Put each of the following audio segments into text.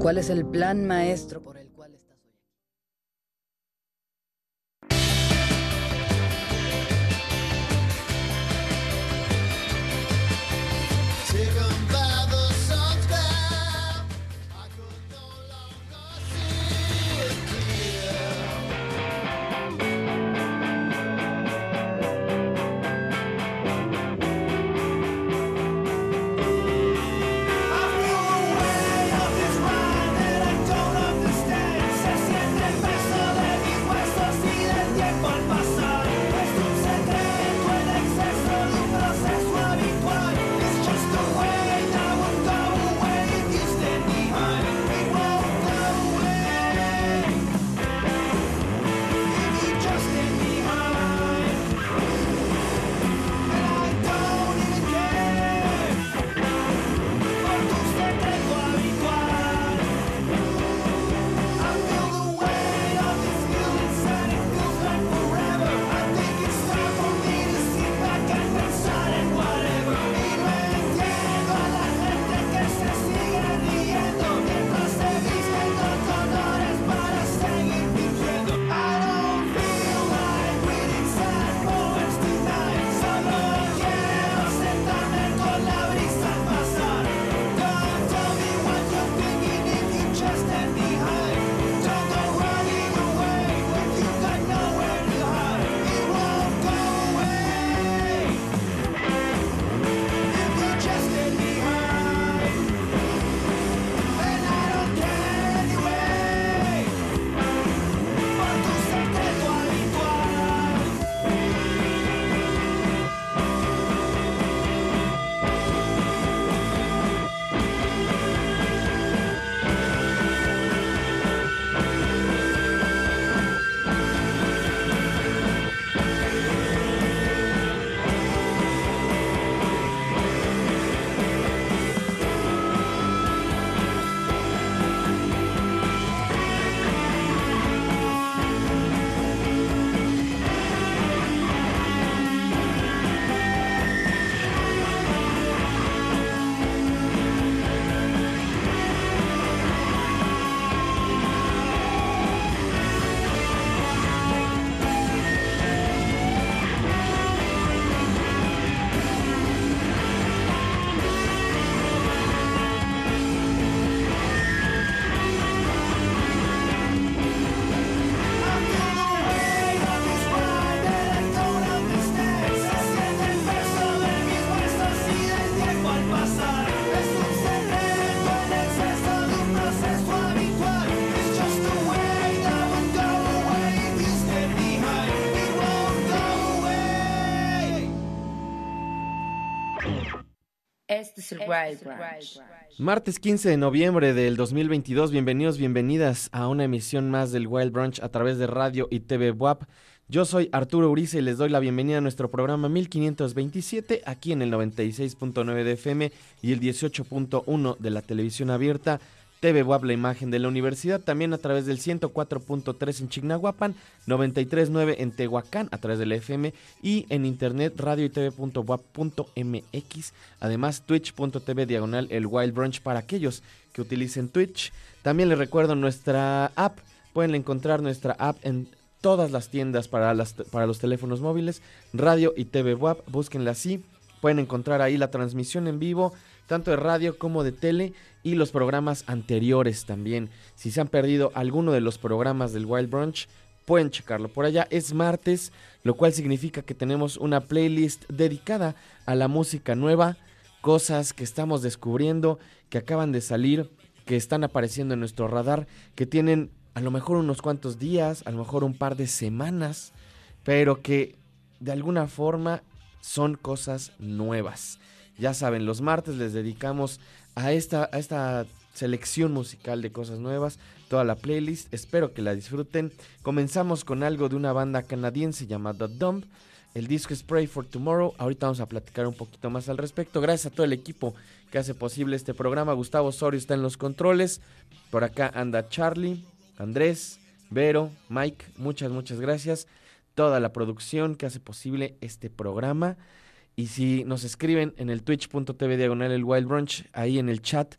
¿Cuál es el plan maestro? Este es el Wild Branch. Martes 15 de noviembre del 2022, bienvenidos, bienvenidas a una emisión más del Wild Brunch a través de radio y TV WAP. Yo soy Arturo Uriza y les doy la bienvenida a nuestro programa 1527 aquí en el 96.9 de FM y el 18.1 de la televisión abierta. TV WAP, la imagen de la universidad, también a través del 104.3 en Chignahuapan, 93.9 en Tehuacán a través de la FM y en internet radio y tv.wap.mx, además twitch.tv diagonal el Wild Brunch para aquellos que utilicen Twitch. También les recuerdo nuestra app, pueden encontrar nuestra app en todas las tiendas para, las, para los teléfonos móviles, radio y TV WAP, búsquenla así, pueden encontrar ahí la transmisión en vivo, tanto de radio como de tele y los programas anteriores también. Si se han perdido alguno de los programas del Wild Brunch, pueden checarlo por allá. Es martes, lo cual significa que tenemos una playlist dedicada a la música nueva, cosas que estamos descubriendo, que acaban de salir, que están apareciendo en nuestro radar, que tienen a lo mejor unos cuantos días, a lo mejor un par de semanas, pero que de alguna forma son cosas nuevas. Ya saben, los martes les dedicamos a esta, esta selección musical de cosas nuevas, toda la playlist. Espero que la disfruten. Comenzamos con algo de una banda canadiense llamada Dump. El disco es Pray for Tomorrow. Ahorita vamos a platicar un poquito más al respecto. Gracias a todo el equipo que hace posible este programa. Gustavo Osorio está en los controles. Por acá anda Charlie, Andrés, Vero, Mike. Muchas, muchas gracias. Toda la producción que hace posible este programa. Y si nos escriben en el twitch.tv diagonal el Wild Brunch, ahí en el chat,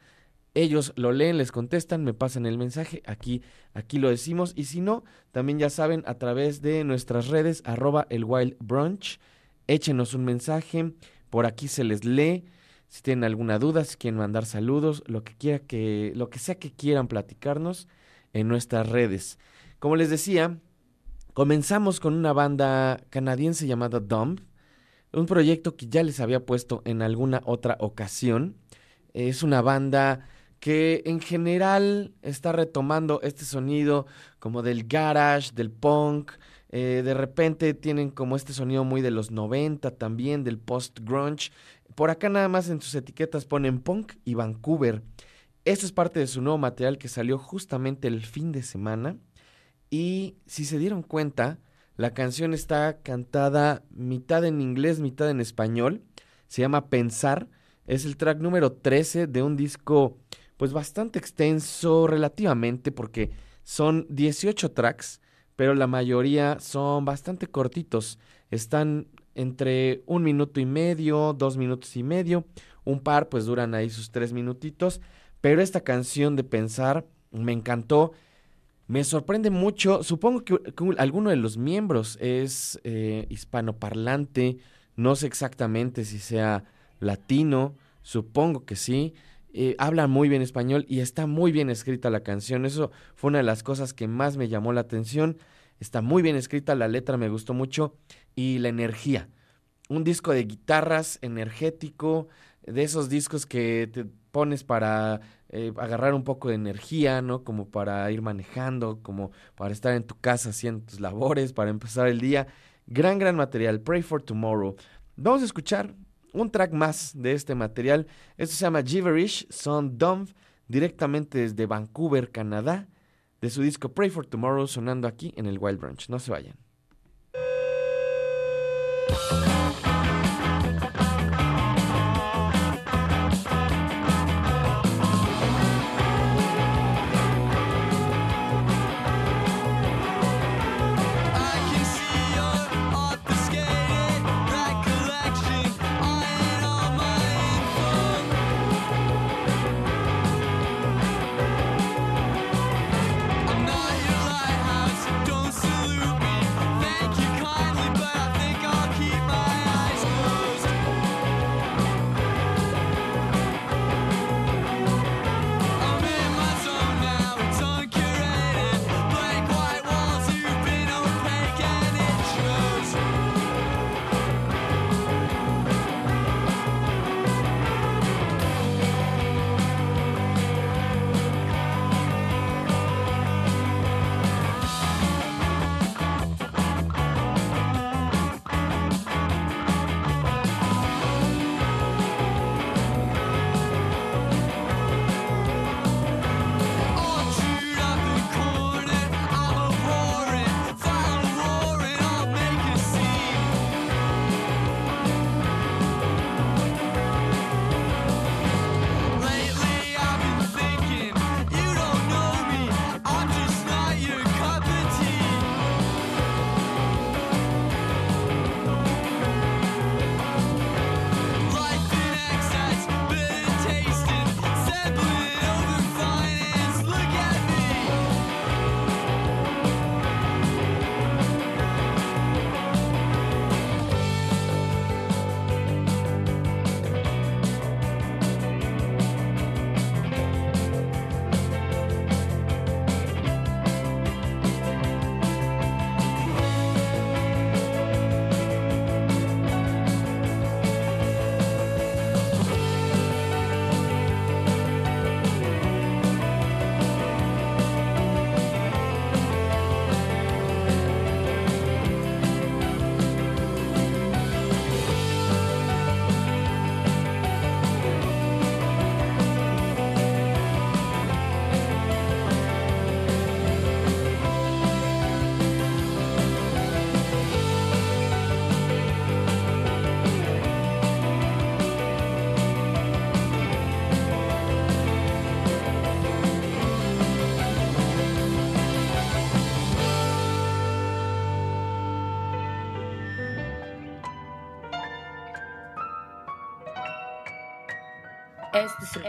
ellos lo leen, les contestan, me pasan el mensaje, aquí, aquí lo decimos. Y si no, también ya saben, a través de nuestras redes, arroba el Wild Brunch, échenos un mensaje, por aquí se les lee. Si tienen alguna duda, si quieren mandar saludos, lo que quiera que, lo que sea que quieran platicarnos en nuestras redes. Como les decía, comenzamos con una banda canadiense llamada Dumb un proyecto que ya les había puesto en alguna otra ocasión. Es una banda que en general está retomando este sonido como del garage, del punk. Eh, de repente tienen como este sonido muy de los 90 también, del post-grunge. Por acá nada más en sus etiquetas ponen punk y Vancouver. Esto es parte de su nuevo material que salió justamente el fin de semana. Y si se dieron cuenta, la canción está cantada mitad en inglés, mitad en español. Se llama Pensar. Es el track número 13 de un disco pues bastante extenso relativamente porque son 18 tracks, pero la mayoría son bastante cortitos. Están entre un minuto y medio, dos minutos y medio. Un par pues duran ahí sus tres minutitos. Pero esta canción de Pensar me encantó. Me sorprende mucho, supongo que, alguno de los miembros es eh, hispanoparlante, no sé exactamente si sea latino, supongo que sí. Eh, habla muy bien español y está muy bien escrita la canción. Eso fue una de las cosas que más me llamó la atención. Está muy bien escrita, la letra me gustó mucho y la energía. Un disco de guitarras energético, de esos discos que te pones para eh, agarrar un poco de energía, ¿no? Como para ir manejando, como para estar en tu casa haciendo tus labores, para empezar el día. Gran, gran material. Pray for Tomorrow. Vamos a escuchar un track más de este material. Esto se llama Gibberish, son Dumb, directamente desde Vancouver, Canadá, de su disco Pray for Tomorrow, sonando aquí en el Wild Branch. No se vayan.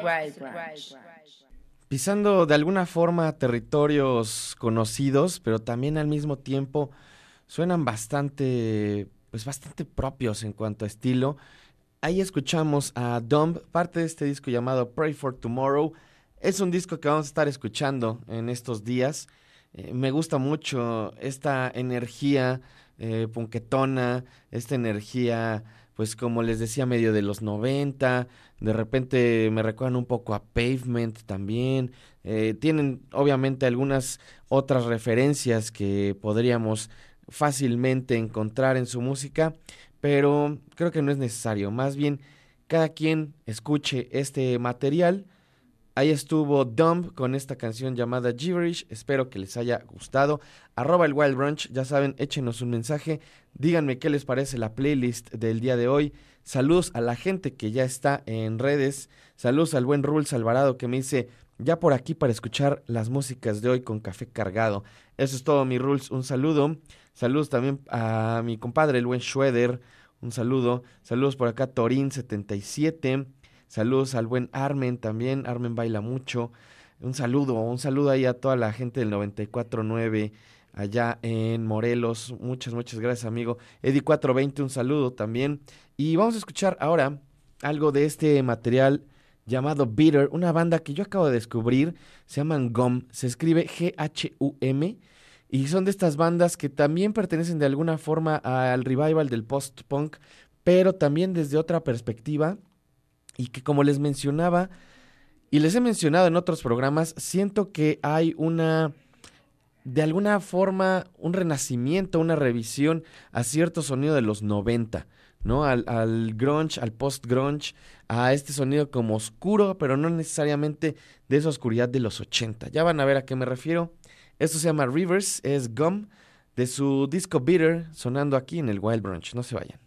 Branch. Pisando de alguna forma territorios conocidos, pero también al mismo tiempo suenan bastante, pues bastante propios en cuanto a estilo. Ahí escuchamos a Dumb, parte de este disco llamado Pray for Tomorrow. Es un disco que vamos a estar escuchando en estos días. Eh, me gusta mucho esta energía eh, punketona, esta energía, pues como les decía, medio de los 90. De repente me recuerdan un poco a Pavement también. Eh, tienen obviamente algunas otras referencias que podríamos fácilmente encontrar en su música, pero creo que no es necesario. Más bien, cada quien escuche este material. Ahí estuvo Dumb con esta canción llamada Gibberish. Espero que les haya gustado. Arroba el Wild Brunch, ya saben, échenos un mensaje. Díganme qué les parece la playlist del día de hoy. Saludos a la gente que ya está en redes. Saludos al buen Rules Alvarado que me dice, ya por aquí para escuchar las músicas de hoy con café cargado. Eso es todo, mi Rules. Un saludo. Saludos también a mi compadre, el buen Schroeder. Un saludo. Saludos por acá, Torin77. Saludos al buen Armen también. Armen baila mucho. Un saludo, un saludo ahí a toda la gente del 94.9 allá en Morelos. Muchas, muchas gracias, amigo. Eddie420, un saludo también. Y vamos a escuchar ahora algo de este material llamado Bitter, una banda que yo acabo de descubrir. Se llaman GUM, se escribe G-H-U-M. Y son de estas bandas que también pertenecen de alguna forma al revival del post-punk, pero también desde otra perspectiva. Y que como les mencionaba, y les he mencionado en otros programas, siento que hay una, de alguna forma, un renacimiento, una revisión a cierto sonido de los 90, ¿no? Al, al grunge, al post-grunge, a este sonido como oscuro, pero no necesariamente de esa oscuridad de los 80. Ya van a ver a qué me refiero. Esto se llama Rivers, es Gum, de su disco Bitter, sonando aquí en el Wild Brunch. No se vayan.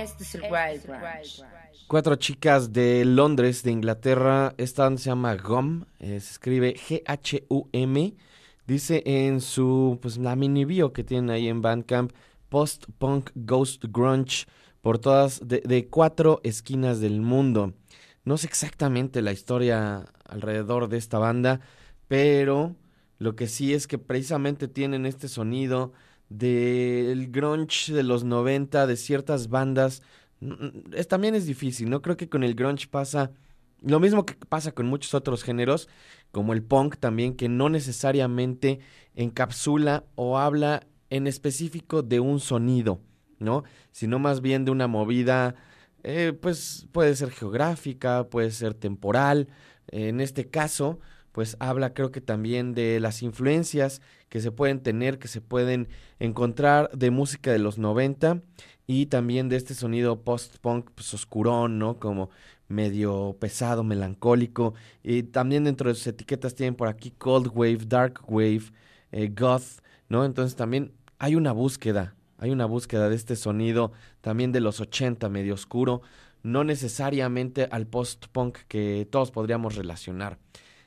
Este es el Wild Branch. Cuatro chicas de Londres, de Inglaterra. Esta banda se llama GUM. eh, se escribe G-H-U-M. Dice en su, pues la mini bio que tienen ahí en Bandcamp, post-punk, ghost grunge, por todas, de, de cuatro esquinas del mundo. No sé exactamente la historia alrededor de esta banda, pero lo que sí es que precisamente tienen este sonido del grunge de los 90, de ciertas bandas. Mm, Es, también es difícil, ¿no? Creo que con el grunge pasa lo mismo que pasa con muchos otros géneros, como el punk también, que no necesariamente encapsula o habla en específico de un sonido, ¿no? Sino más bien de una movida, eh, pues puede ser geográfica, puede ser temporal. En este caso, pues habla creo que también de las influencias que se pueden tener, que se pueden encontrar de música de los 90 y también de este sonido post-punk pues, oscurón, ¿no? Como medio pesado, melancólico. Y también dentro de sus etiquetas tienen por aquí Cold Wave, Dark Wave, eh, Goth, ¿no? Entonces también hay una búsqueda, hay una búsqueda de este sonido también de los 80, medio oscuro, no necesariamente al post-punk que todos podríamos relacionar.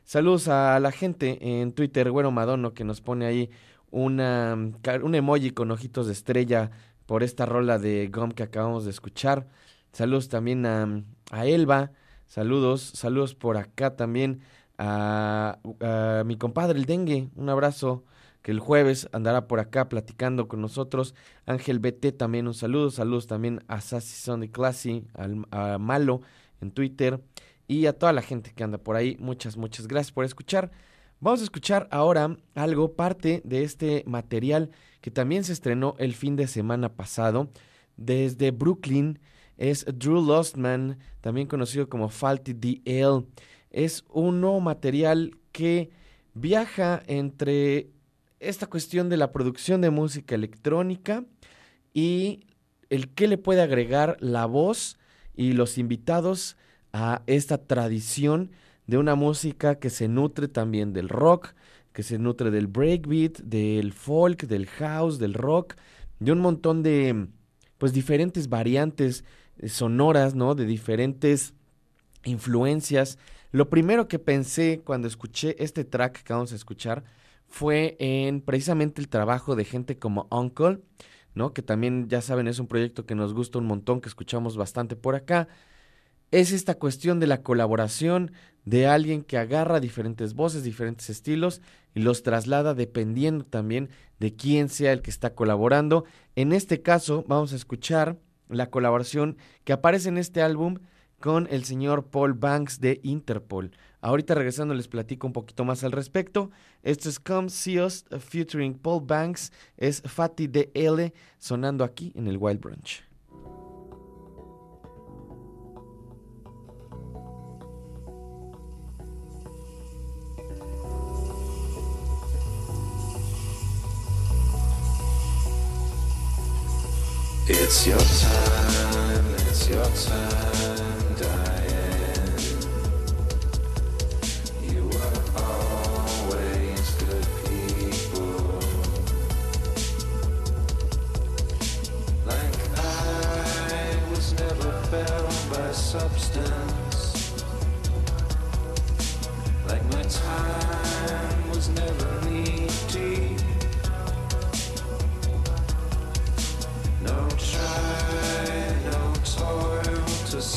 Saludos a la gente en Twitter, Güero Madono, que nos pone ahí una, un emoji con ojitos de estrella por esta rola de Gum que acabamos de escuchar. Saludos también a, a Elba. Saludos, saludos por acá también a, a mi compadre el Dengue. Un abrazo que el jueves andará por acá platicando con nosotros. Ángel BT también un saludo. Saludos también a Sassy Sunday Classy, al, a Malo en Twitter y a toda la gente que anda por ahí. Muchas, muchas gracias por escuchar. Vamos a escuchar ahora algo, parte de este material que también se estrenó el fin de semana pasado desde Brooklyn. Es Drew Lostman, también conocido como Faulty DL. Es un nuevo material que viaja entre esta cuestión de la producción de música electrónica y el que le puede agregar la voz y los invitados a esta tradición de una música que se nutre también del rock, que se nutre del breakbeat, del folk, del house, del rock, de un montón de pues diferentes variantes eh, sonoras, ¿no? De diferentes influencias. Lo primero que pensé cuando escuché este track que vamos a escuchar fue en precisamente el trabajo de gente como Uncle, ¿no? Que también, ya saben, es un proyecto que nos gusta un montón, que escuchamos bastante por acá. Es esta cuestión de la colaboración de alguien que agarra diferentes voces, diferentes estilos y los traslada dependiendo también de quién sea el que está colaborando. En este caso, vamos a escuchar la colaboración que aparece en este álbum con el señor Paul Banks de Interpol. Ahorita regresando les platico un poquito más al respecto. Esto es Come See Us featuring Paul Banks. Es Fatty DL sonando aquí en el Wild Brunch. It's your time, it's your time, Diane. You were always good people. Like I was never bound by substance. Like my time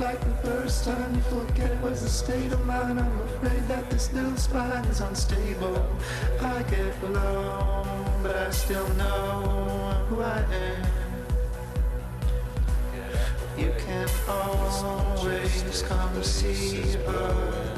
like the first time. You forget it was a state of mind. I'm afraid that this little spine is unstable. I get low, but I still know who I am. You can always come see us.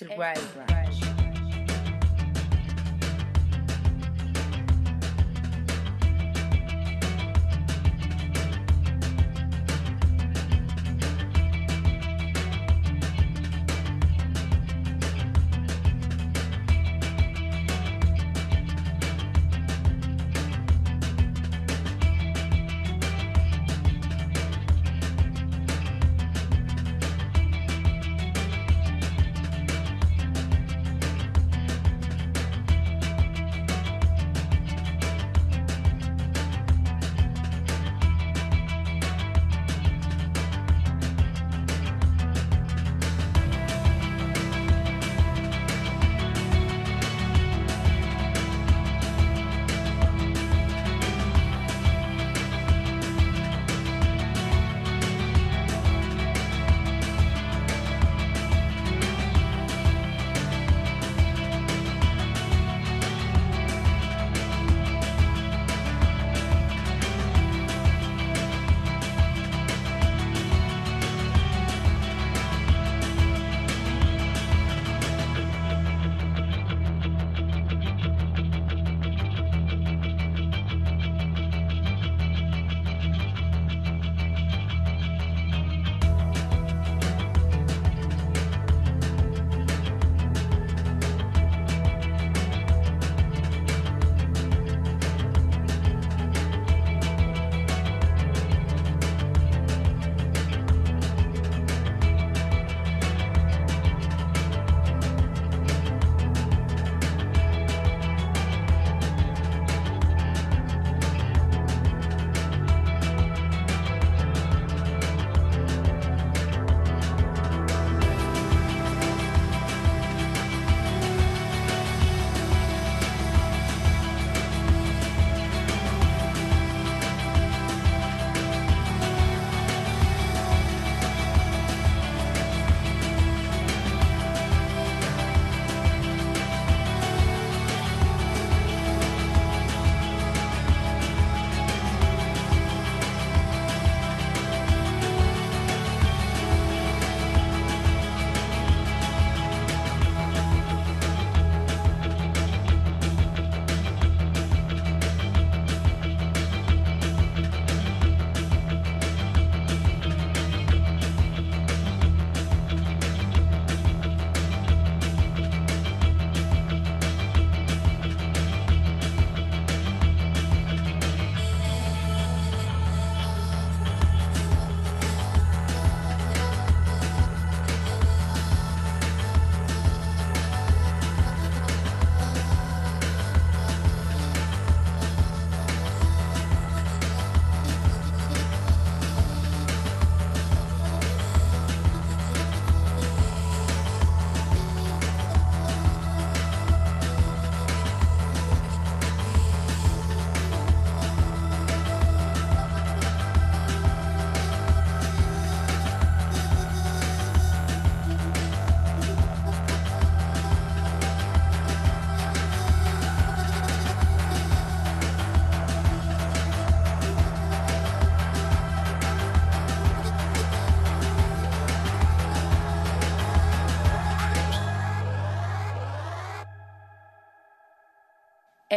Este es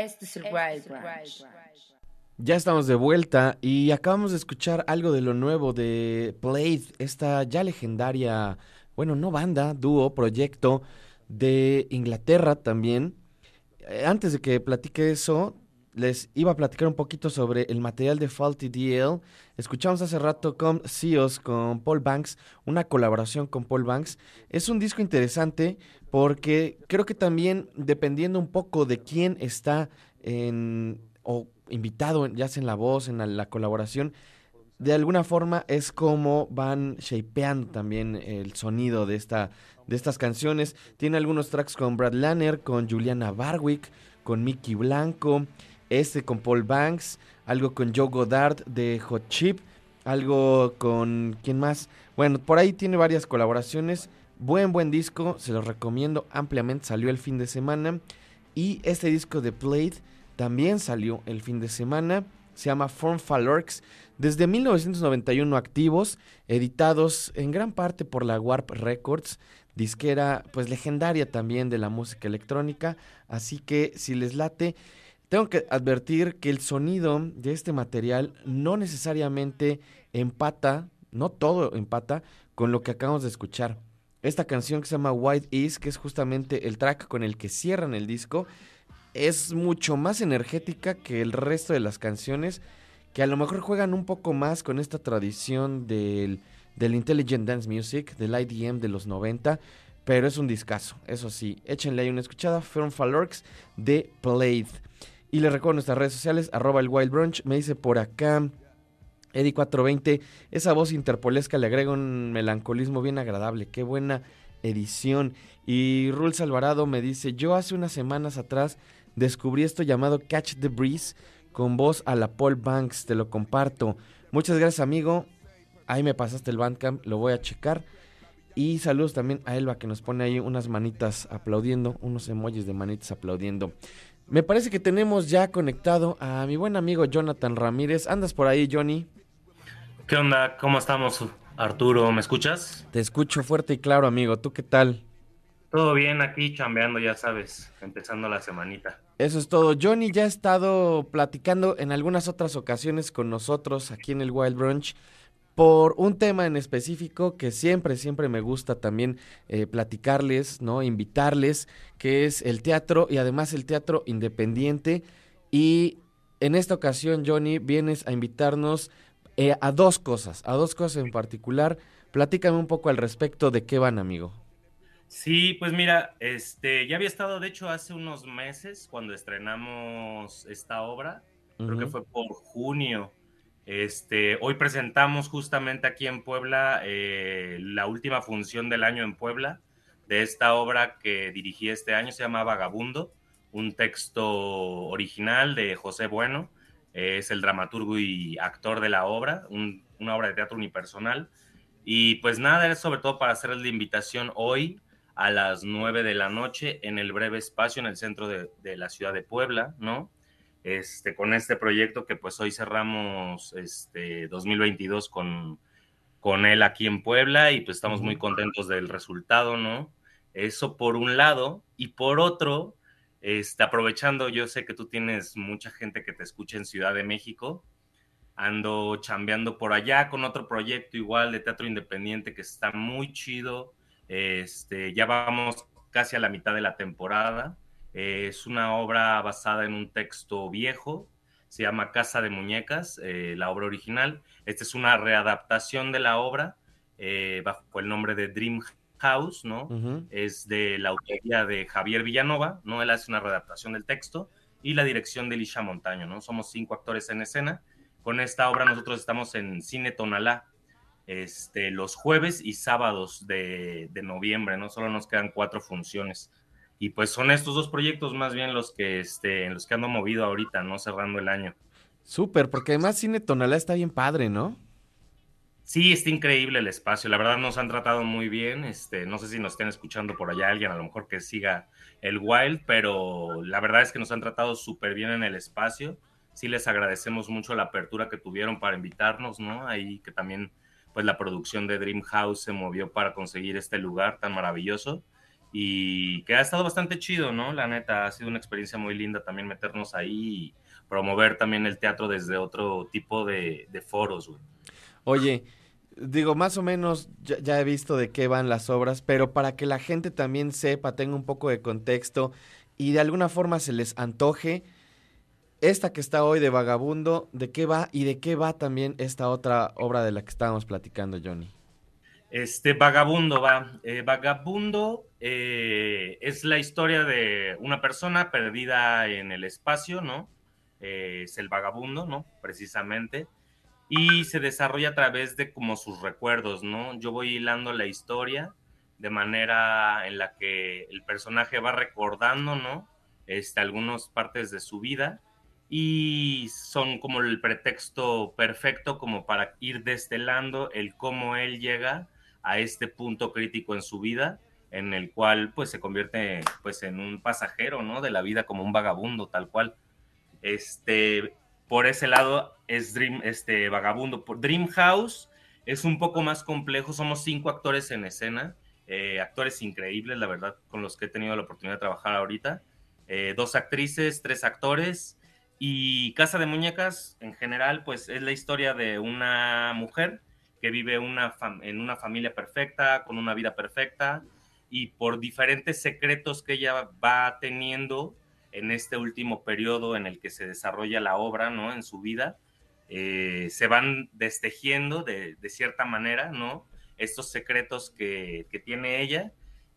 Este es el Wild Branch. Ya estamos de vuelta y acabamos de escuchar algo de lo nuevo de Blade, esta ya legendaria, bueno, no banda, dúo, proyecto de Inglaterra también. Eh, antes de que platique eso, les iba a platicar un poquito sobre el material de Faulty DL. Escuchamos hace rato con CEOs, con Paul Banks, una colaboración con Paul Banks. Es un disco interesante porque creo que también dependiendo un poco de quién está en o invitado, ya sea en la voz, en la, la colaboración, de alguna forma es como van shapeando también el sonido de, esta, de estas canciones. Tiene algunos tracks con Brad Lanner, con Juliana Barwick, con Mickey Blanco, este con Paul Banks, algo con Joe Goddard de Hot Chip, algo con... ¿Quién más? Bueno, por ahí tiene varias colaboraciones. Buen, buen disco, se los recomiendo ampliamente, salió el fin de semana. Y este disco de Blade también salió el fin de semana. Se llama Form Falorx. Desde 1991 activos, editados en gran parte por la Warp Records, disquera pues legendaria también de la música electrónica. Así que si les late, tengo que advertir que el sonido de este material no necesariamente empata, no todo empata con lo que acabamos de escuchar. Esta canción que se llama White East, que es justamente el track con el que cierran el disco, es mucho más energética que el resto de las canciones, que a lo mejor juegan un poco más con esta tradición del, del Intelligent Dance Music, del IDM de los 90, pero es un discazo, eso sí. Échenle ahí una escuchada, Firm Falorx de Blade. Y les recuerdo nuestras redes sociales, arroba el Wild Brunch, me dice por acá... Eddie420, esa voz interpolesca le agrega un melancolismo bien agradable. Qué buena edición. Y Rules Alvarado me dice, yo hace unas semanas atrás descubrí esto llamado Catch the Breeze con voz a la Paul Banks, te lo comparto. Muchas gracias amigo, ahí me pasaste el Bandcamp, lo voy a checar. Y saludos también a Elba que nos pone ahí unas manitas aplaudiendo, unos emojis de manitas aplaudiendo. Me parece que tenemos ya conectado a mi buen amigo Jonathan Ramírez. ¿Andas por ahí, Johnny? ¿Qué onda? ¿Cómo estamos, Arturo? ¿Me escuchas? Te escucho fuerte y claro, amigo. ¿Tú qué tal? Todo bien aquí, chambeando, ya sabes, empezando la semanita. Eso es todo. Johnny ya ha estado platicando en algunas otras ocasiones con nosotros aquí en el Wild Brunch por un tema en específico que siempre, siempre me gusta también eh, platicarles, ¿no? Invitarles, que es el teatro y además el teatro independiente. Y en esta ocasión, Johnny, vienes a invitarnos eh, a dos cosas, a dos cosas en particular. Platícame un poco al respecto de qué van, amigo. Sí, pues mira, este, ya había estado, de hecho, hace unos meses cuando estrenamos esta obra, creo que fue por junio. Este, hoy presentamos justamente aquí en Puebla eh, la última función del año en Puebla de esta obra que dirigí este año, se llama Vagabundo, un texto original de José Bueno, es el dramaturgo y actor de la obra, un- una obra de teatro unipersonal. Y pues nada, es sobre todo para hacerles la invitación hoy a las 9 de la noche en el breve espacio en el centro de la ciudad de Puebla, ¿no? Este, con este proyecto que pues hoy cerramos este 2022 con, con él aquí en Puebla y pues estamos muy contentos del resultado, ¿no? Eso por un lado y por otro, este, aprovechando, yo sé que tú tienes mucha gente que te escucha en Ciudad de México, ando chambeando por allá con otro proyecto igual de teatro independiente que está muy chido, este, ya vamos casi a la mitad de la temporada. Eh, es una obra basada en un texto viejo, se llama Casa de Muñecas, eh, la obra original. Esta es una readaptación de la obra eh, bajo el nombre de Dream House, ¿no? Es de la autoría de Javier Villanova, ¿no? Él hace una readaptación del texto y la dirección de Elisha Montaño, ¿no? Somos cinco actores en escena. Con esta obra nosotros estamos en Cine Tonalá, este, los jueves y sábados de, de noviembre, ¿no? Solo nos quedan cuatro funciones. Y pues son estos dos proyectos más bien los que, este, en los que ando movido ahorita, ¿no? Cerrando el año. Súper, porque además Cine Tonalá está bien padre, ¿no? Sí, está increíble el espacio. La verdad nos han tratado muy bien. Este, no sé si nos estén escuchando por allá alguien, a lo mejor que siga el Wild, pero la verdad es que nos han tratado súper bien en el espacio. Sí les agradecemos mucho la apertura que tuvieron para invitarnos, ¿no? Ahí que también, pues la producción de Dream House se movió para conseguir este lugar tan maravilloso. Y que ha estado bastante chido, ¿no? La neta, ha sido una experiencia muy linda también meternos ahí y promover también el teatro desde otro tipo de, foros, güey. Oye, digo, más o menos ya, ya he visto de qué van las obras, pero para que la gente también sepa, tenga un poco de contexto y de alguna forma se les antoje, esta que está hoy de Vagabundo, ¿de qué va y de qué va también esta otra obra de la que estábamos platicando, Johnny? Este Vagabundo va. Eh, Vagabundo eh, es la historia de una persona perdida en el espacio, ¿no? Eh, es el vagabundo, ¿no? Precisamente. Y se desarrolla a través de como sus recuerdos, ¿no? Yo voy hilando la historia de manera en la que el personaje va recordando, ¿no? Este, algunas partes de su vida y son como el pretexto perfecto como para ir destelando el cómo él llega a este punto crítico en su vida en el cual pues se convierte pues en un pasajero, ¿no? De la vida como un vagabundo tal cual. Este, por ese lado es Dream, este vagabundo. Por Dream House es un poco más complejo, somos cinco actores en escena, eh, actores increíbles, la verdad, con los que he tenido la oportunidad de trabajar ahorita. Eh, dos actrices, tres actores. Y Casa de Muñecas, en general, pues es la historia de una mujer que vive una en una familia perfecta, con una vida perfecta, y por diferentes secretos que ella va teniendo en este último periodo en el que se desarrolla la obra, ¿no? En su vida, eh, se van destejiendo de, de cierta manera, ¿no? Estos secretos que, que tiene ella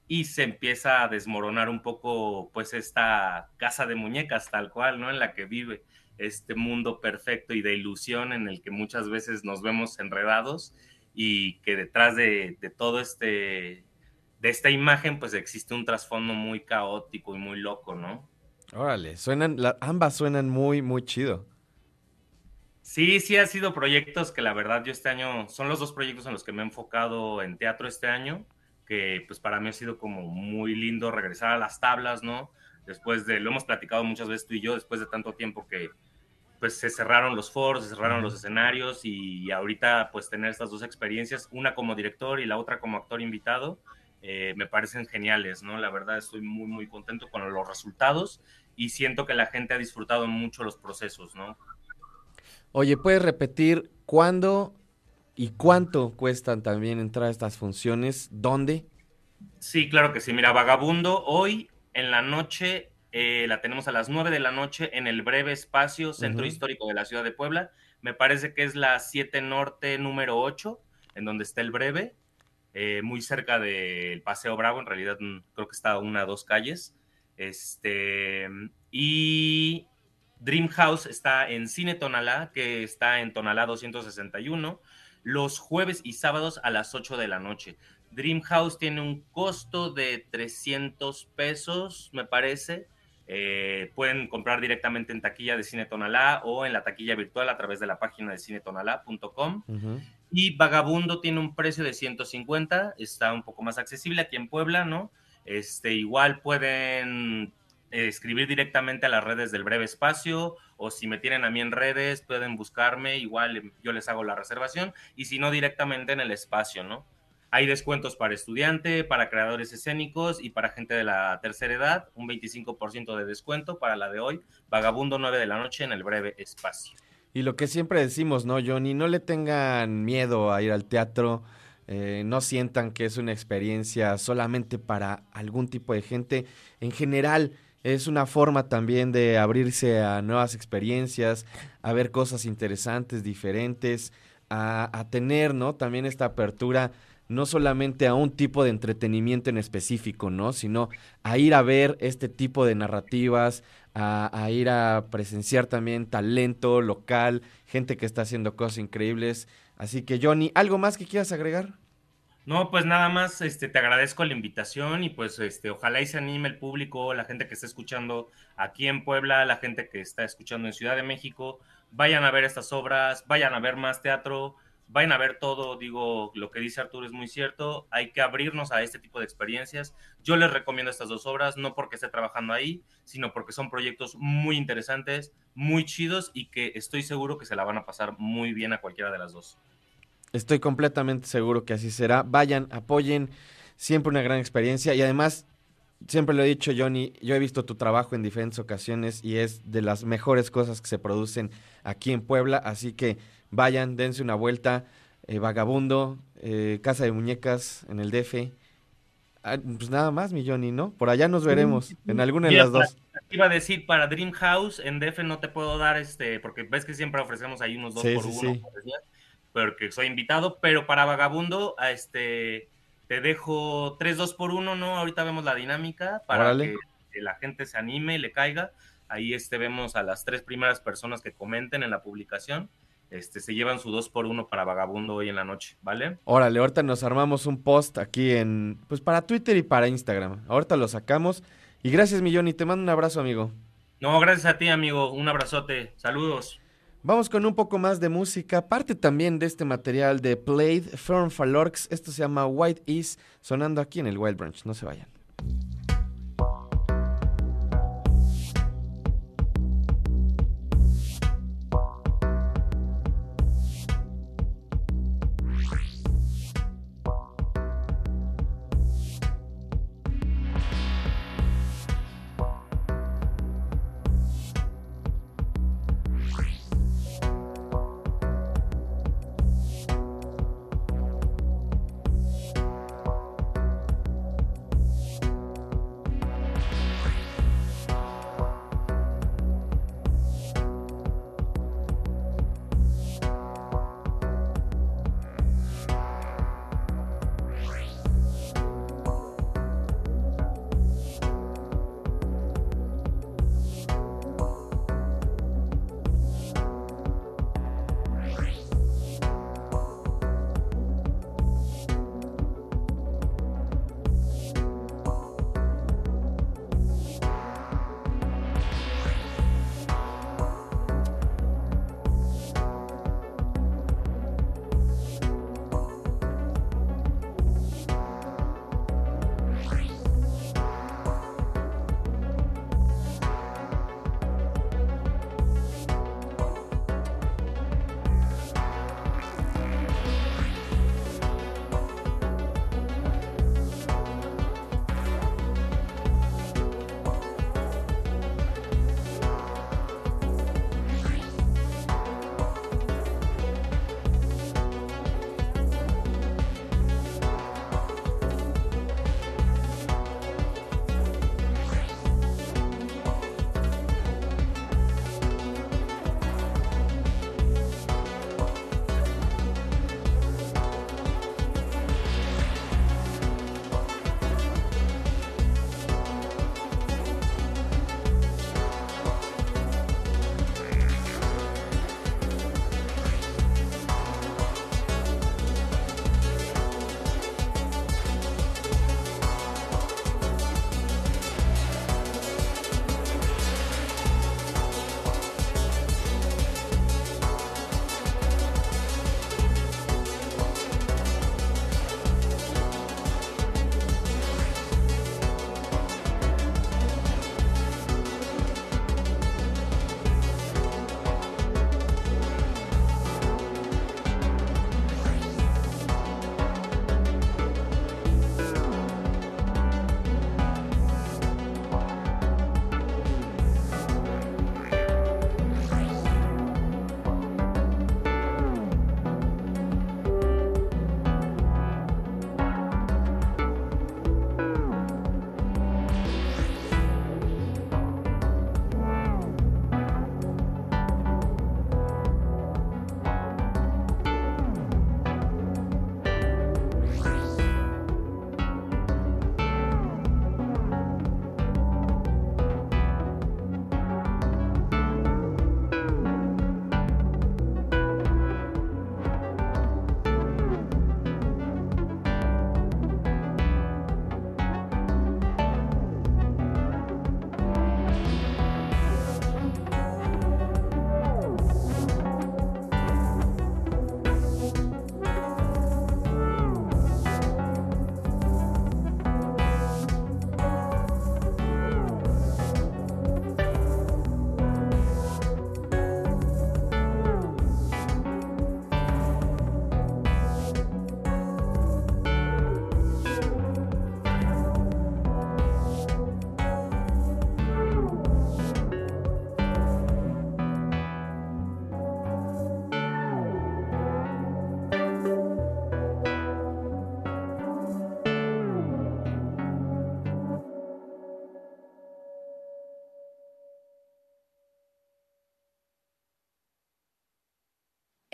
y se empieza a desmoronar un poco, pues, esta casa de muñecas tal cual, ¿no? En la que vive este mundo perfecto y de ilusión en el que muchas veces nos vemos enredados y que detrás de, de todo este, de esta imagen, pues existe un trasfondo muy caótico y muy loco, ¿no? Órale, suenan, la- ambas suenan muy, muy chido. Sí, sí ha sido proyectos que la verdad yo este año, son los dos proyectos en los que me he enfocado en teatro este año, que pues para mí ha sido como muy lindo regresar a las tablas, ¿no? Después de, lo hemos platicado muchas veces tú y yo, después de tanto tiempo que pues se cerraron los foros, se cerraron los escenarios y ahorita pues tener estas dos experiencias, una como director y la otra como actor invitado, eh, me parecen geniales, ¿no? La verdad estoy muy, muy contento con los resultados y siento que la gente ha disfrutado mucho los procesos, ¿no? Oye, ¿puedes repetir cuándo y cuánto cuestan también entrar a estas funciones? ¿Dónde? Sí, claro que sí. Mira, Vagabundo, hoy en la noche eh, la tenemos a las 9 de la noche en el breve espacio Centro. Histórico de la Ciudad de Puebla. Me parece que es la 7 Norte número 8, en donde está el breve, eh, muy cerca del Paseo Bravo. En realidad, mm, creo que está a una o dos calles. Este, y Dream House está en Cine Tonalá, que está en Tonalá 261, los jueves y sábados a las 8 de la noche. Dream House tiene un costo de 300 pesos, me parece. Eh, pueden comprar directamente en taquilla de Cine Tonalá o en la taquilla virtual a través de la página de cinetonalá.com. Ujú. Y Vagabundo tiene un precio de 150, está un poco más accesible aquí en Puebla, ¿no? Este, igual pueden eh, escribir directamente a las redes del Breve Espacio o si me tienen a mí en redes pueden buscarme, igual eh, yo les hago la reservación y si no directamente en el espacio, ¿no? Hay descuentos para estudiante, para creadores escénicos y para gente de la tercera edad, un 25% de descuento para la de hoy, Vagabundo 9 de la noche en el Breve Espacio. Y lo que siempre decimos, ¿no, Johnny? No le tengan miedo a ir al teatro, eh, no sientan que es una experiencia solamente para algún tipo de gente. En general, es una forma también de abrirse a nuevas experiencias, a ver cosas interesantes, diferentes, a, a tener, ¿no? También esta apertura no solamente a un tipo de entretenimiento en específico, ¿no? Sino a ir a ver este tipo de narrativas, a, ir a presenciar también talento local, gente que está haciendo cosas increíbles. Así que, Johnny, ¿algo más que quieras agregar? No, pues nada más, este, te agradezco la invitación y pues, este, ojalá y se anime el público, la gente que está escuchando aquí en Puebla, la gente que está escuchando en Ciudad de México, vayan a ver estas obras, vayan a ver más teatro, vayan a ver todo, digo, lo que dice Arturo es muy cierto, hay que abrirnos a este tipo de experiencias. Yo les recomiendo estas dos obras, no porque esté trabajando ahí, sino porque son proyectos muy interesantes, muy chidos y que estoy seguro que se la van a pasar muy bien a cualquiera de las dos. Estoy completamente seguro que así será. Vayan, apoyen, siempre una gran experiencia y además siempre lo he dicho, Johnny, yo he visto tu trabajo en diferentes ocasiones y es de las mejores cosas que se producen aquí en Puebla, así que vayan, dense una vuelta. eh, Vagabundo, eh, Casa de Muñecas en el DF. Ah, pues nada más, mi Johnny, ¿no? Por allá nos veremos, en alguna de Mira, las dos. Iba a decir, para Dream House, en DF no te puedo dar este, porque ves que siempre ofrecemos ahí unos dos Sí, por sí, uno, sí. porque soy invitado, pero para Vagabundo, a este, te dejo tres dos por uno, ¿no? Ahorita vemos la dinámica para Órale. que, que la gente se anime y le caiga. Ahí este, vemos a las tres primeras personas que comenten en la publicación. Este, se llevan su dos por uno para Vagabundo hoy en la noche, ¿vale? Órale, ahorita nos armamos un post aquí en, pues para Twitter y para Instagram. Ahorita lo sacamos. Y gracias, mi Johnny, te mando un abrazo, amigo. No, gracias a ti, amigo. Un abrazote. Saludos. Vamos con un poco más de música, parte también de este material de Played Firm Falorx. Esto se llama White Is, sonando aquí en el Wild Branch. No se vayan.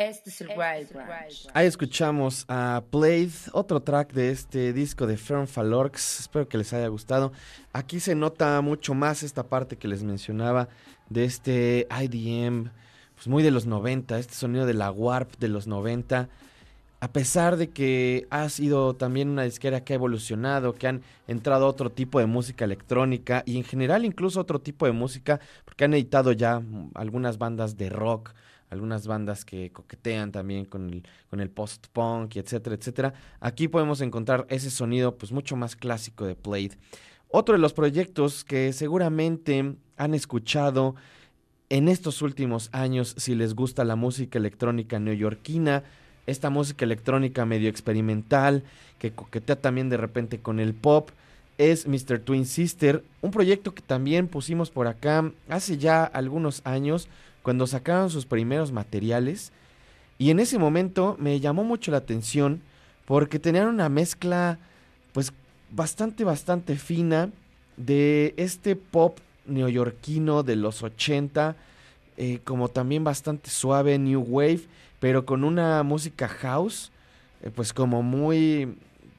Este es el Wild Branch. Ahí escuchamos a Played, otro track de este disco de Fern Falorx. Espero que les haya gustado. Aquí se nota mucho más esta parte que les mencionaba de este IDM, pues muy de los 90, este sonido de la Warp de los 90. A pesar de que ha sido también una disquera que ha evolucionado, que han entrado a otro tipo de música electrónica y en general incluso otro tipo de música, porque han editado ya algunas bandas de rock, algunas bandas que coquetean también con el, con el post-punk etcétera, etcétera. Aquí podemos encontrar ese sonido pues mucho más clásico de Played. Otro de los proyectos que seguramente han escuchado en estos últimos años si les gusta la música electrónica neoyorquina, esta música electrónica medio experimental que coquetea también de repente con el pop es Mr. Twin Sister, un proyecto que también pusimos por acá hace ya algunos años cuando sacaron sus primeros materiales y en ese momento me llamó mucho la atención porque tenían una mezcla pues bastante bastante fina de este pop neoyorquino de los 80 eh, como también bastante suave new wave pero con una música house eh, pues como muy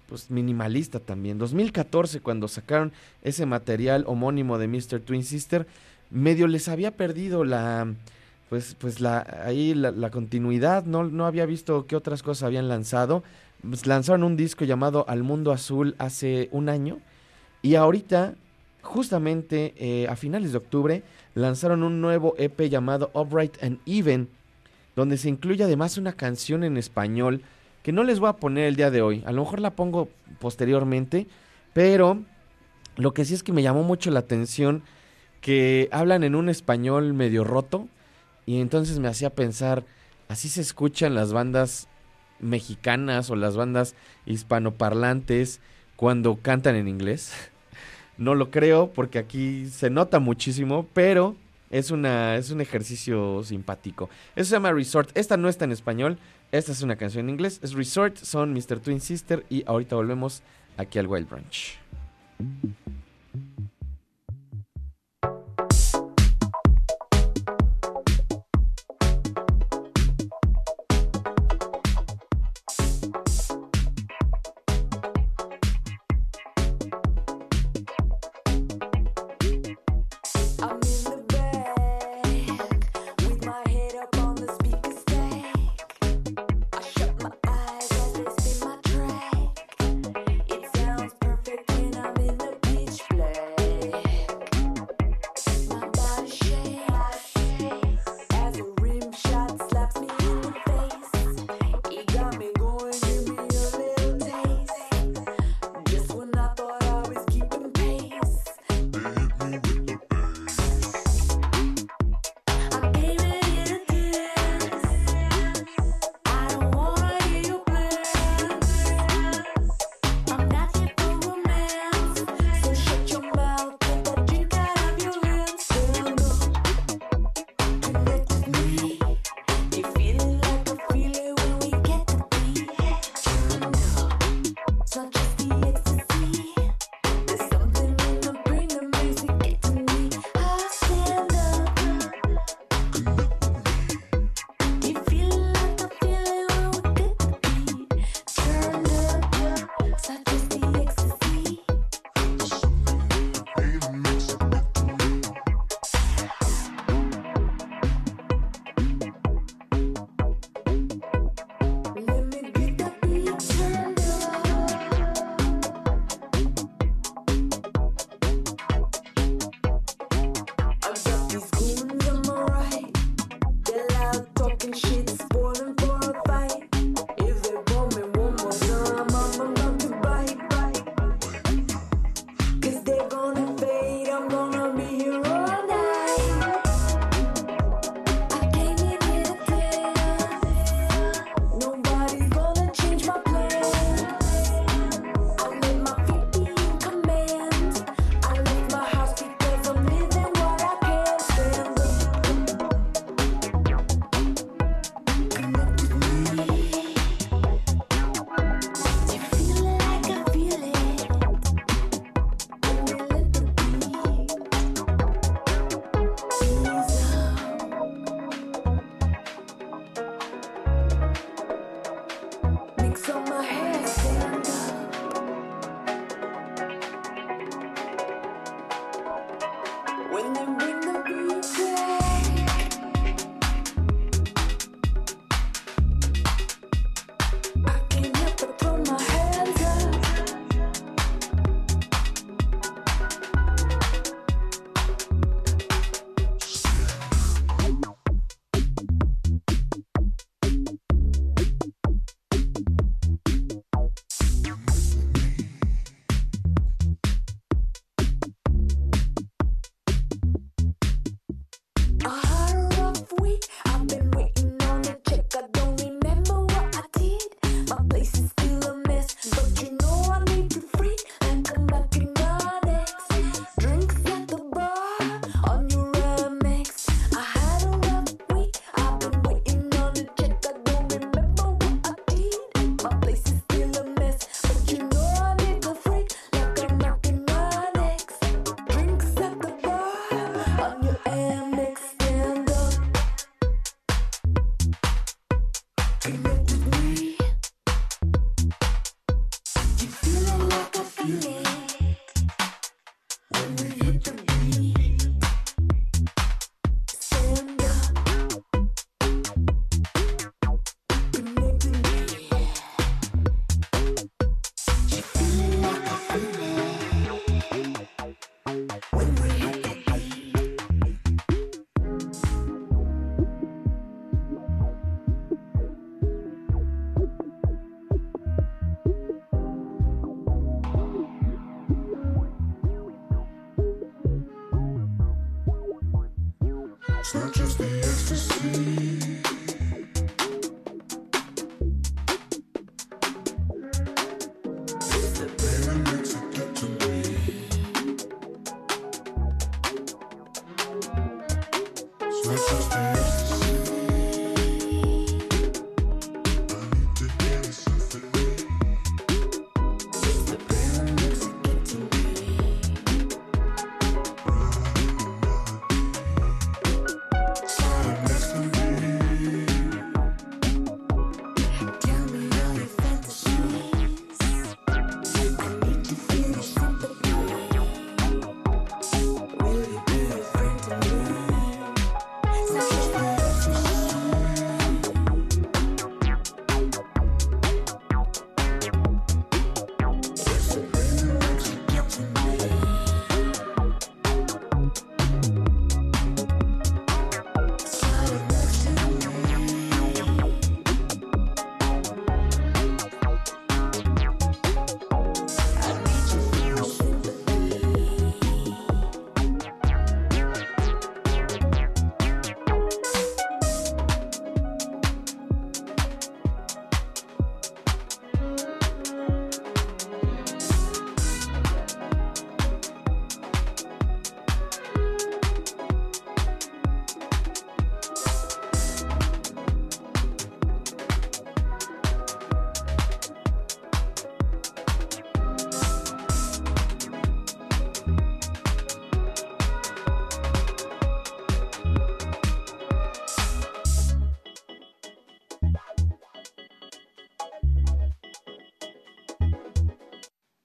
pues minimalista también 2014 cuando sacaron ese material homónimo de Mr. Twin Sister medio les había perdido la pues pues la ahí la, continuidad no no había visto qué otras cosas habían lanzado. Pues lanzaron un disco llamado Al Mundo Azul hace un año y ahorita justamente eh, a finales de octubre lanzaron un nuevo EP llamado Upright and Even donde se incluye además una canción en español que no les voy a poner el día de hoy, a lo mejor la pongo posteriormente, pero lo que sí es que me llamó mucho la atención que hablan en un español medio roto y entonces me hacía pensar, así se escuchan las bandas mexicanas o las bandas hispanoparlantes cuando cantan en inglés. No lo creo porque aquí se nota muchísimo, pero es, una, es un ejercicio simpático. Eso se llama Resort. Esta no está en español, esta es una canción en inglés. Es Resort, son Mr. Twin Sister y ahorita volvemos aquí al Wild Branch.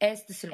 Este es el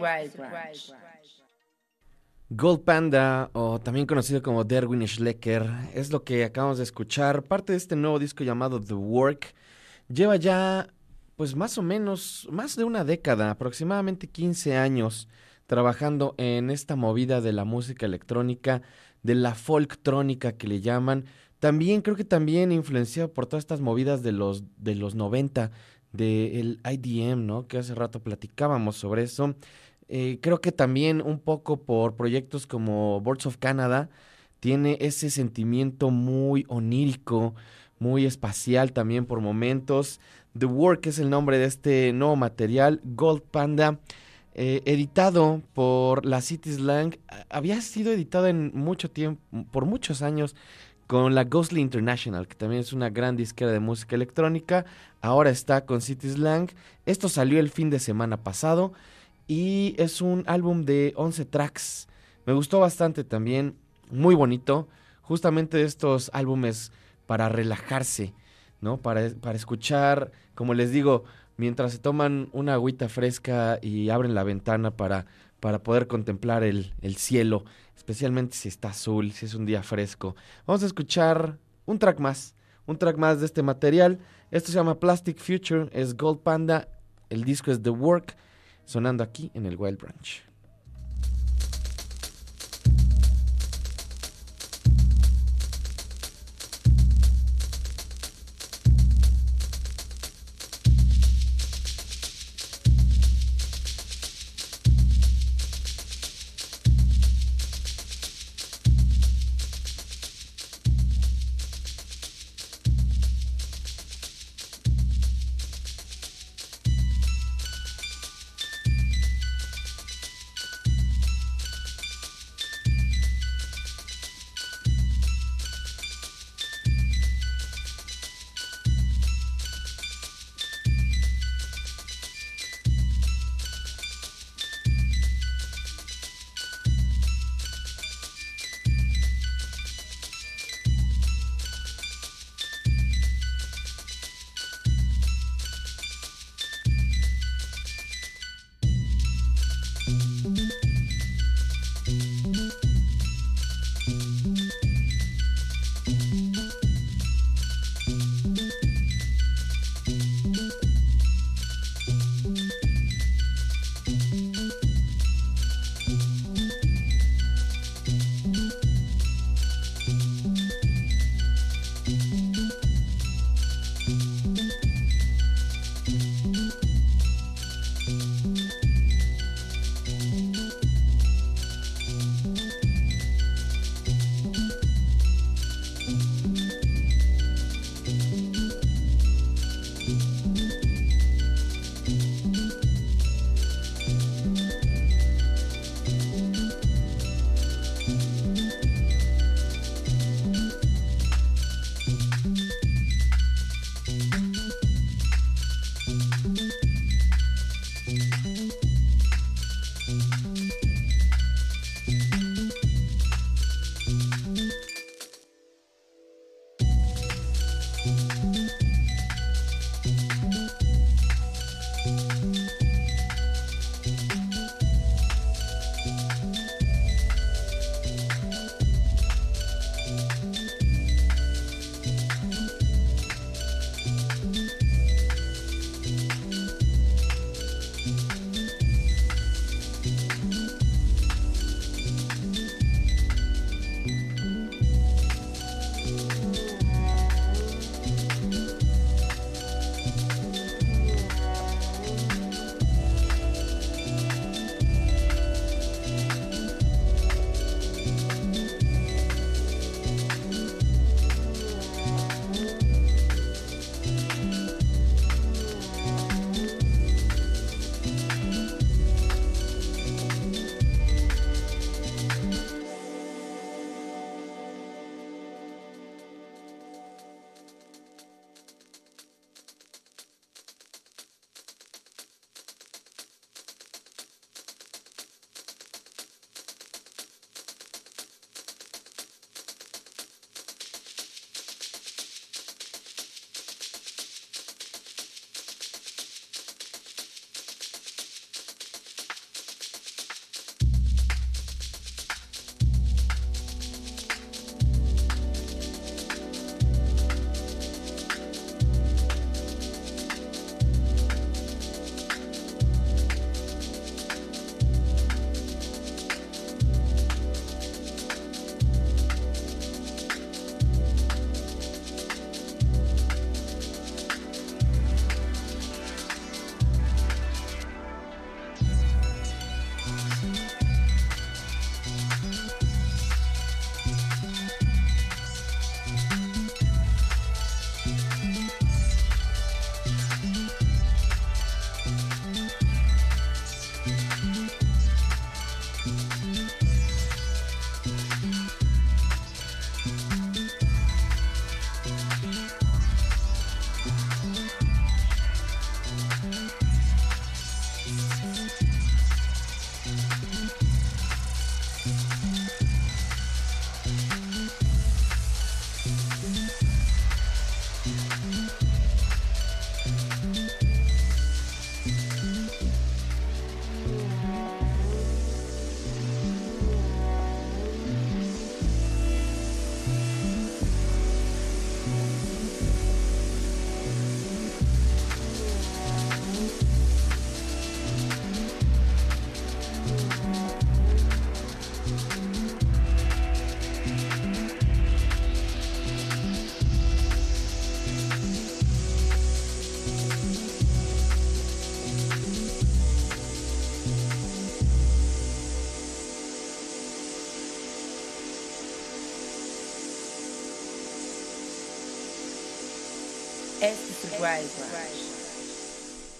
Wild. Gold Panda, o también conocido como Derwin Schlecker, es lo que acabamos de escuchar. Parte de este nuevo disco llamado The Work. Lleva ya, pues más o menos, más de una década, aproximadamente 15 años, trabajando en esta movida de la música electrónica, de la folktrónica que le llaman. También, creo que también influenciado por todas estas movidas de los, de los 90, del IDM, ¿no? Que hace rato platicábamos sobre eso. Eh, creo que también un poco por proyectos como Boards of Canada tiene ese sentimiento muy onírico, muy espacial también por momentos. The Work es el nombre de este nuevo material, Gold Panda, eh, editado por la City Slang. Había sido editado en mucho tiempo, por muchos años, con la Ghostly International, que también es una gran disquera de música electrónica. Ahora está con City Slang. Esto salió el fin de semana pasado y es un álbum de 11 tracks. Me gustó bastante también, muy bonito. Justamente estos álbumes para relajarse, ¿no? Para, para escuchar, como les digo, mientras se toman una agüita fresca y abren la ventana para, para poder contemplar el, el cielo, especialmente si está azul, si es un día fresco. Vamos a escuchar un track más, un track más de este material. Esto se llama Plastic Future, es Gold Panda, el disco es The Work sonando aquí en el Wild Branch.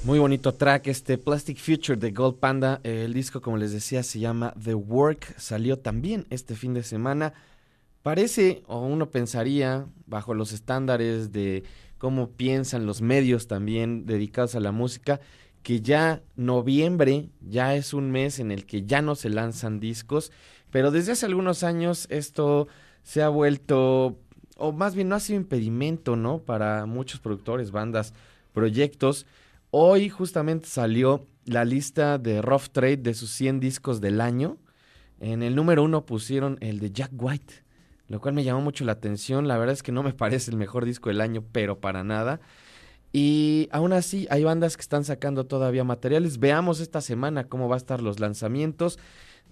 Muy bonito track, este Plastic Future de Gold Panda. El disco, como les decía, se llama The Work. Salió también este fin de semana. Parece, o uno pensaría, bajo los estándares de cómo piensan los medios también dedicados a la música, que ya noviembre ya es un mes en el que ya no se lanzan discos, pero desde hace algunos años esto se ha vuelto, o más bien no ha sido impedimento, ¿no? Para muchos productores, bandas, proyectos. Hoy justamente salió la lista de Rough Trade de sus 100 discos del año. En el número uno pusieron el de Jack White, lo cual me llamó mucho la atención. La verdad es que no me parece el mejor disco del año, pero para nada. Y aún así hay bandas que están sacando todavía materiales. Veamos esta semana cómo va a estar los lanzamientos.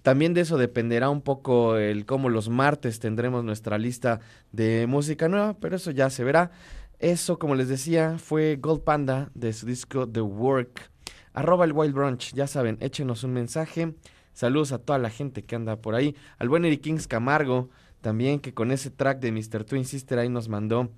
También de eso dependerá un poco el cómo los martes tendremos nuestra lista de música nueva, pero eso ya se verá. Eso, como les decía, fue Gold Panda de su disco The Work. Arroba el Wild Brunch, ya saben, échenos un mensaje. Saludos a toda la gente que anda por ahí. Al buen Eric Kings Camargo, también que con ese track de Mr. Twin Sister ahí nos mandó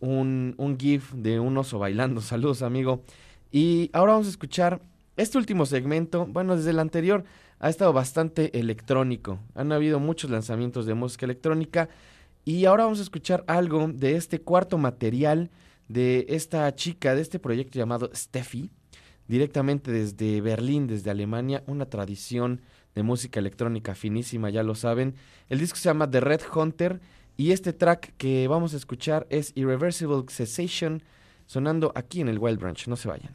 un, un GIF de un oso bailando. Saludos, amigo. Y ahora vamos a escuchar este último segmento. Bueno, desde el anterior ha estado bastante electrónico. Han habido muchos lanzamientos de música electrónica. Y ahora vamos a escuchar algo de este cuarto material de esta chica, de este proyecto llamado Steffi, directamente desde Berlín, desde Alemania, una tradición de música electrónica finísima, ya lo saben. El disco se llama The Red Hunter y este track que vamos a escuchar es Irreversible Cessation, sonando aquí en el Wild Branch. No se vayan.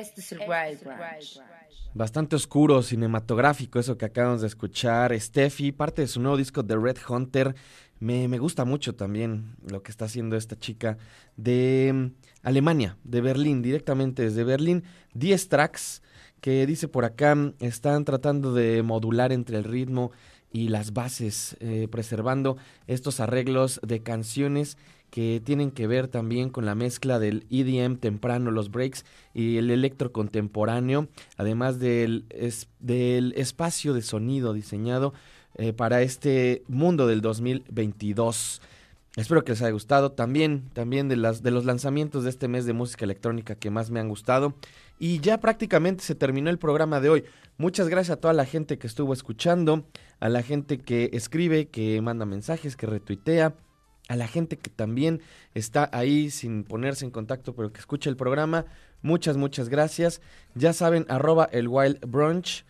Este es el Wild Branch. Bastante oscuro, cinematográfico, eso que acabamos de escuchar. Steffi, parte de su nuevo disco The Red Hunter. Me, me gusta mucho también lo que está haciendo esta chica de mm, Alemania, de Berlín, directamente desde Berlín. 10 tracks que dice por acá, están tratando de modular entre el ritmo y las bases, eh, preservando estos arreglos de canciones que tienen que ver también con la mezcla del EDM temprano, los breaks y el electro contemporáneo, además del, es- del espacio de sonido diseñado eh, para este mundo del 2022. Espero que les haya gustado. También, también de, las, de los lanzamientos de este mes de música electrónica que más me han gustado. Y ya prácticamente se terminó el programa de hoy. Muchas gracias a toda la gente que estuvo escuchando, a la gente que escribe, que manda mensajes, que retuitea, a la gente que también está ahí sin ponerse en contacto, pero que escucha el programa. Muchas, muchas gracias. Ya saben, arroba el Wild Brunch.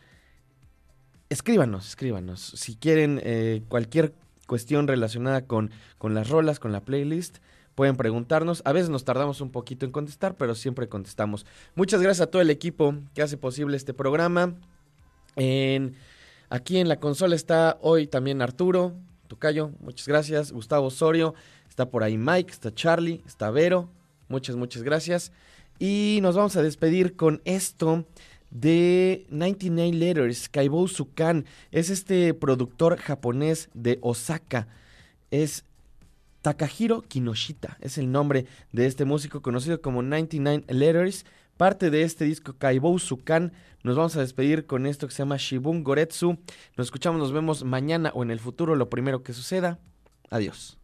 Escríbanos, escríbanos. Si quieren eh, cualquier cuestión relacionada con, con las rolas, con la playlist, pueden preguntarnos. A veces nos tardamos un poquito en contestar, pero siempre contestamos. Muchas gracias a todo el equipo que hace posible este programa. En, aquí en la consola está hoy también Arturo, Muchas gracias. Gustavo Osorio, está por ahí Mike, está Charlie, está Vero, muchas, muchas gracias. Y nos vamos a despedir con esto de 99 Letters, Kaibou Sukan. Es este productor japonés de Osaka. Es Takahiro Kinoshita, es el nombre de este músico conocido como 99 Letters. Parte de este disco Kaibou Sukan. Nos vamos a despedir con esto que se llama Shibun Goretsu. Nos escuchamos, nos vemos mañana o en el futuro, lo primero que suceda. Adiós.